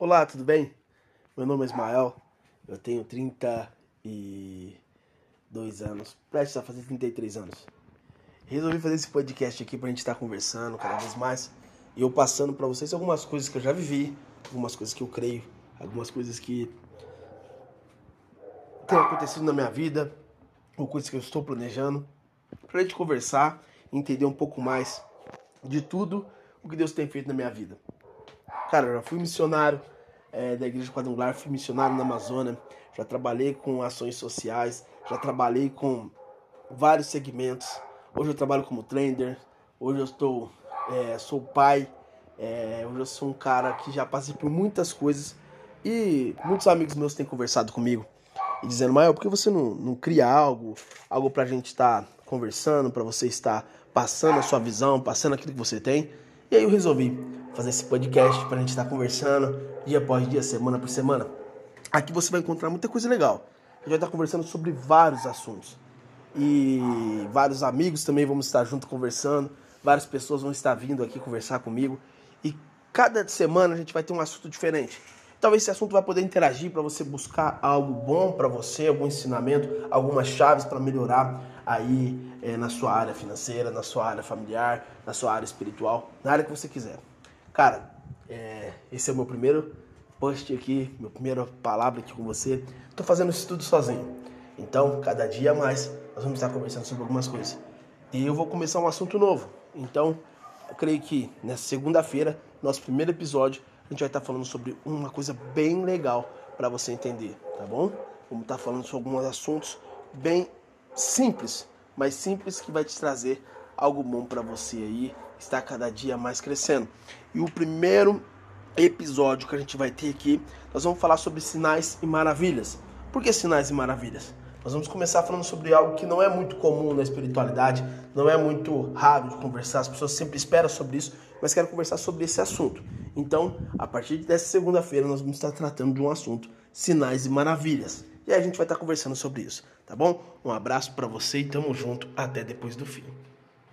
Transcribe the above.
Olá, tudo bem? Meu nome é Ismael, eu tenho 32 anos, prestes a fazer 33 anos. Resolvi fazer esse podcast aqui pra gente estar conversando cada vez mais e eu passando para vocês algumas coisas que eu já vivi, algumas coisas que eu creio, algumas coisas que têm acontecido na minha vida, ou coisas que eu estou planejando, pra gente conversar entender um pouco mais de tudo o que Deus tem feito na minha vida. Cara, eu já fui missionário é, da Igreja Quadrangular, fui missionário na Amazônia, já trabalhei com ações sociais, já trabalhei com vários segmentos. Hoje eu trabalho como trainer, hoje eu estou, é, sou pai, é, hoje eu sou um cara que já passei por muitas coisas e muitos amigos meus têm conversado comigo e dizendo, Mael, por que você não, não cria algo, algo pra gente estar tá conversando, para você estar passando a sua visão, passando aquilo que você tem? E aí eu resolvi fazer esse podcast para a gente estar tá conversando dia após dia, semana por semana. Aqui você vai encontrar muita coisa legal. A gente vai estar conversando sobre vários assuntos. E vários amigos também vamos estar junto conversando. Várias pessoas vão estar vindo aqui conversar comigo. E cada semana a gente vai ter um assunto diferente. Talvez esse assunto vai poder interagir para você buscar algo bom para você, algum ensinamento, algumas chaves para melhorar aí é, na sua área financeira, na sua área familiar, na sua área espiritual, na área que você quiser. Cara, é, esse é o meu primeiro post aqui, minha primeira palavra aqui com você. Estou fazendo isso tudo sozinho. Então, cada dia mais, nós vamos estar conversando sobre algumas coisas. E eu vou começar um assunto novo. Então, eu creio que nessa segunda-feira, nosso primeiro episódio, a gente vai estar falando sobre uma coisa bem legal para você entender, tá bom? Vamos estar falando sobre alguns assuntos bem simples, mas simples que vai te trazer algo bom para você aí, está cada dia mais crescendo. E o primeiro episódio que a gente vai ter aqui, nós vamos falar sobre sinais e maravilhas. Por que sinais e maravilhas? Nós vamos começar falando sobre algo que não é muito comum na espiritualidade, não é muito raro de conversar, as pessoas sempre esperam sobre isso, mas quero conversar sobre esse assunto. Então, a partir dessa segunda-feira, nós vamos estar tratando de um assunto: sinais e maravilhas. E a gente vai estar conversando sobre isso, tá bom? Um abraço para você e tamo junto até depois do fim.